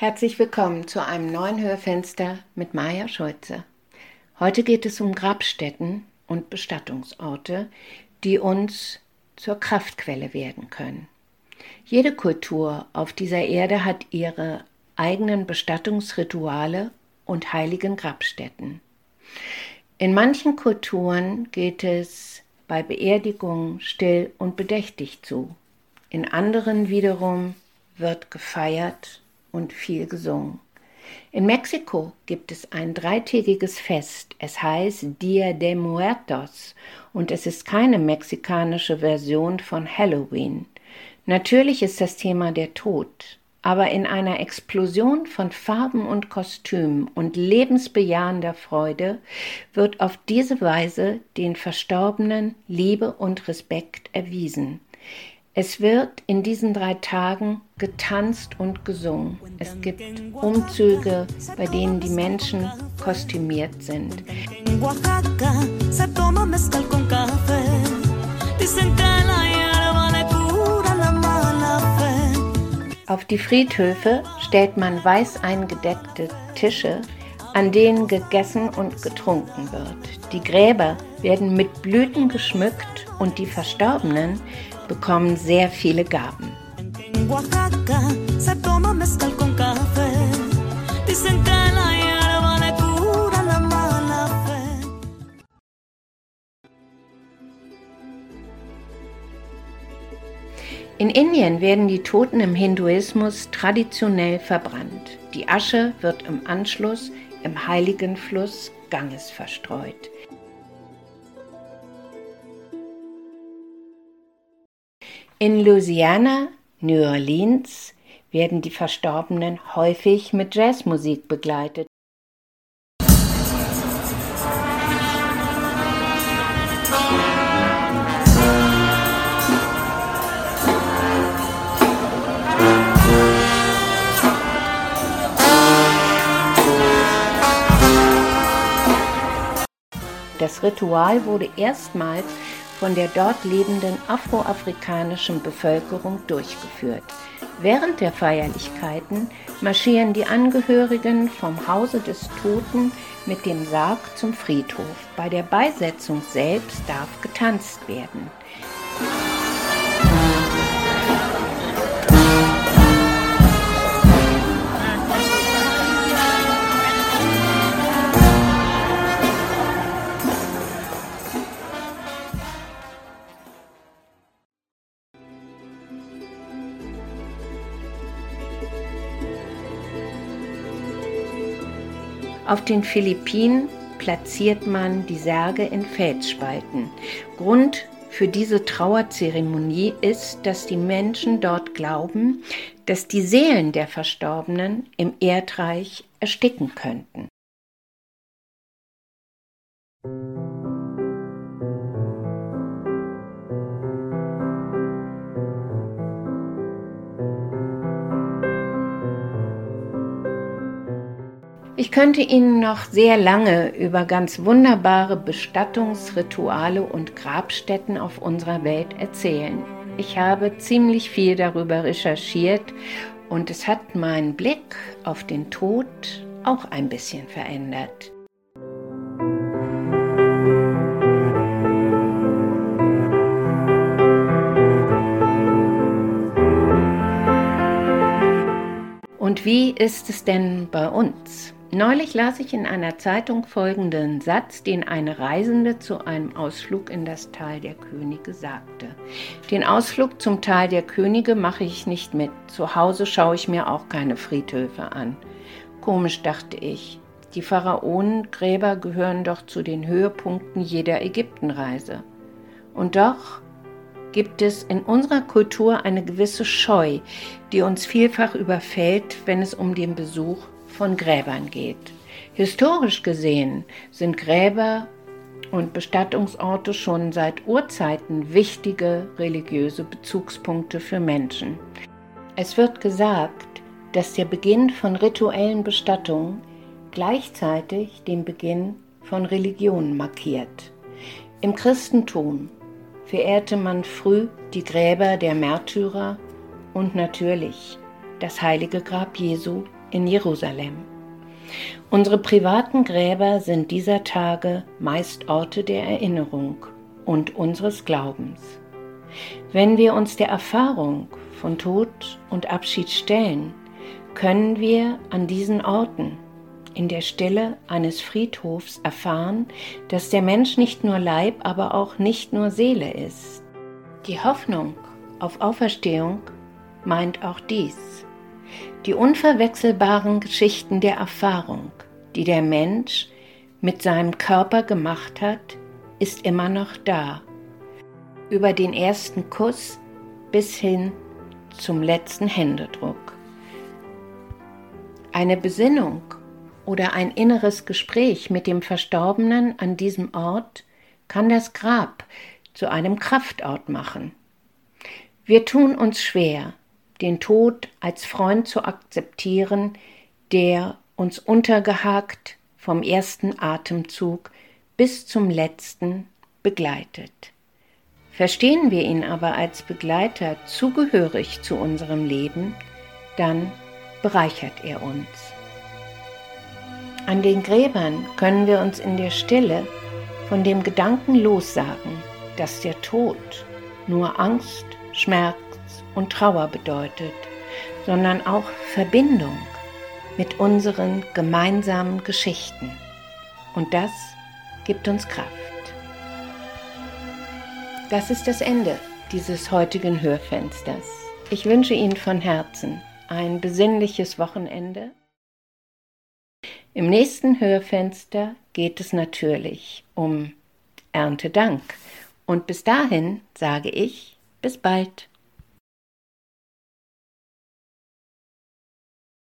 Herzlich willkommen zu einem neuen Hörfenster mit Maja Schulze. Heute geht es um Grabstätten und Bestattungsorte, die uns zur Kraftquelle werden können. Jede Kultur auf dieser Erde hat ihre eigenen Bestattungsrituale und heiligen Grabstätten. In manchen Kulturen geht es bei Beerdigungen still und bedächtig zu. In anderen wiederum wird gefeiert und viel gesungen. In Mexiko gibt es ein dreitägiges Fest. Es heißt Dia de Muertos und es ist keine mexikanische Version von Halloween. Natürlich ist das Thema der Tod, aber in einer Explosion von Farben und Kostümen und lebensbejahender Freude wird auf diese Weise den Verstorbenen Liebe und Respekt erwiesen. Es wird in diesen drei Tagen getanzt und gesungen. Es gibt Umzüge, bei denen die Menschen kostümiert sind. Auf die Friedhöfe stellt man weiß eingedeckte Tische, an denen gegessen und getrunken wird. Die Gräber werden mit Blüten geschmückt und die Verstorbenen bekommen sehr viele Gaben. In Indien werden die Toten im Hinduismus traditionell verbrannt. Die Asche wird im Anschluss im heiligen Fluss Ganges verstreut. In Louisiana, New Orleans werden die Verstorbenen häufig mit Jazzmusik begleitet. Das Ritual wurde erstmals von der dort lebenden afroafrikanischen Bevölkerung durchgeführt. Während der Feierlichkeiten marschieren die Angehörigen vom Hause des Toten mit dem Sarg zum Friedhof. Bei der Beisetzung selbst darf getanzt werden. Auf den Philippinen platziert man die Särge in Felsspalten. Grund für diese Trauerzeremonie ist, dass die Menschen dort glauben, dass die Seelen der Verstorbenen im Erdreich ersticken könnten. Ich könnte Ihnen noch sehr lange über ganz wunderbare Bestattungsrituale und Grabstätten auf unserer Welt erzählen. Ich habe ziemlich viel darüber recherchiert und es hat meinen Blick auf den Tod auch ein bisschen verändert. Und wie ist es denn bei uns? Neulich las ich in einer Zeitung folgenden Satz, den eine Reisende zu einem Ausflug in das Tal der Könige sagte. Den Ausflug zum Tal der Könige mache ich nicht mit. Zu Hause schaue ich mir auch keine Friedhöfe an. Komisch dachte ich. Die Pharaonengräber gehören doch zu den Höhepunkten jeder Ägyptenreise. Und doch gibt es in unserer Kultur eine gewisse Scheu, die uns vielfach überfällt, wenn es um den Besuch von Gräbern geht. Historisch gesehen sind Gräber und Bestattungsorte schon seit Urzeiten wichtige religiöse Bezugspunkte für Menschen. Es wird gesagt, dass der Beginn von rituellen Bestattungen gleichzeitig den Beginn von Religion markiert. Im Christentum verehrte man früh die Gräber der Märtyrer und natürlich das heilige Grab Jesu in Jerusalem. Unsere privaten Gräber sind dieser Tage meist Orte der Erinnerung und unseres Glaubens. Wenn wir uns der Erfahrung von Tod und Abschied stellen, können wir an diesen Orten in der Stille eines Friedhofs erfahren, dass der Mensch nicht nur Leib, aber auch nicht nur Seele ist. Die Hoffnung auf Auferstehung meint auch dies. Die unverwechselbaren Geschichten der Erfahrung, die der Mensch mit seinem Körper gemacht hat, ist immer noch da. Über den ersten Kuss bis hin zum letzten Händedruck. Eine Besinnung oder ein inneres Gespräch mit dem Verstorbenen an diesem Ort kann das Grab zu einem Kraftort machen. Wir tun uns schwer, den Tod als Freund zu akzeptieren, der uns untergehakt vom ersten Atemzug bis zum letzten begleitet. Verstehen wir ihn aber als Begleiter zugehörig zu unserem Leben, dann bereichert er uns. An den Gräbern können wir uns in der Stille von dem Gedanken lossagen, dass der Tod nur Angst, Schmerz und Trauer bedeutet, sondern auch Verbindung mit unseren gemeinsamen Geschichten. Und das gibt uns Kraft. Das ist das Ende dieses heutigen Hörfensters. Ich wünsche Ihnen von Herzen ein besinnliches Wochenende. Im nächsten Hörfenster geht es natürlich um Erntedank. Und bis dahin sage ich, bis bald.